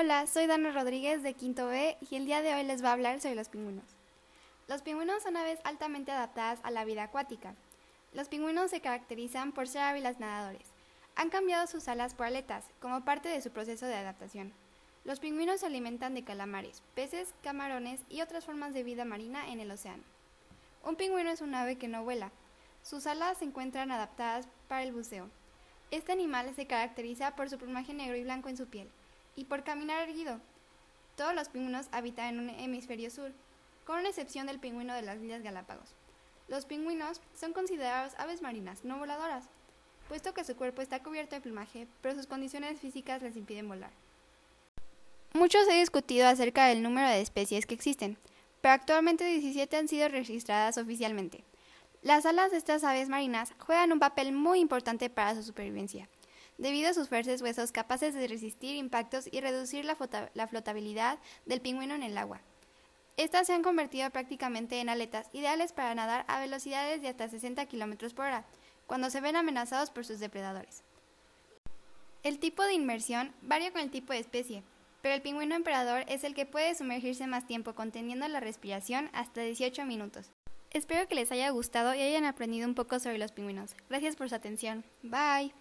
Hola, soy Dana Rodríguez de Quinto B y el día de hoy les voy a hablar sobre los pingüinos. Los pingüinos son aves altamente adaptadas a la vida acuática. Los pingüinos se caracterizan por ser hábiles nadadores. Han cambiado sus alas por aletas como parte de su proceso de adaptación. Los pingüinos se alimentan de calamares, peces, camarones y otras formas de vida marina en el océano. Un pingüino es un ave que no vuela. Sus alas se encuentran adaptadas para el buceo. Este animal se caracteriza por su plumaje negro y blanco en su piel y por caminar erguido. Todos los pingüinos habitan en un hemisferio sur, con excepción del pingüino de las Islas Galápagos. Los pingüinos son considerados aves marinas no voladoras, puesto que su cuerpo está cubierto de plumaje, pero sus condiciones físicas les impiden volar. Mucho se ha discutido acerca del número de especies que existen, pero actualmente 17 han sido registradas oficialmente. Las alas de estas aves marinas juegan un papel muy importante para su supervivencia, debido a sus fuertes huesos capaces de resistir impactos y reducir la, flotabilidad del pingüino en el agua. Estas se han convertido prácticamente en aletas ideales para nadar a velocidades de hasta 60 km por hora, cuando se ven amenazados por sus depredadores. El tipo de inmersión varía con el tipo de especie, pero el pingüino emperador es el que puede sumergirse más tiempo conteniendo la respiración hasta 18 minutos. Espero que les haya gustado y hayan aprendido un poco sobre los pingüinos. Gracias por su atención. Bye.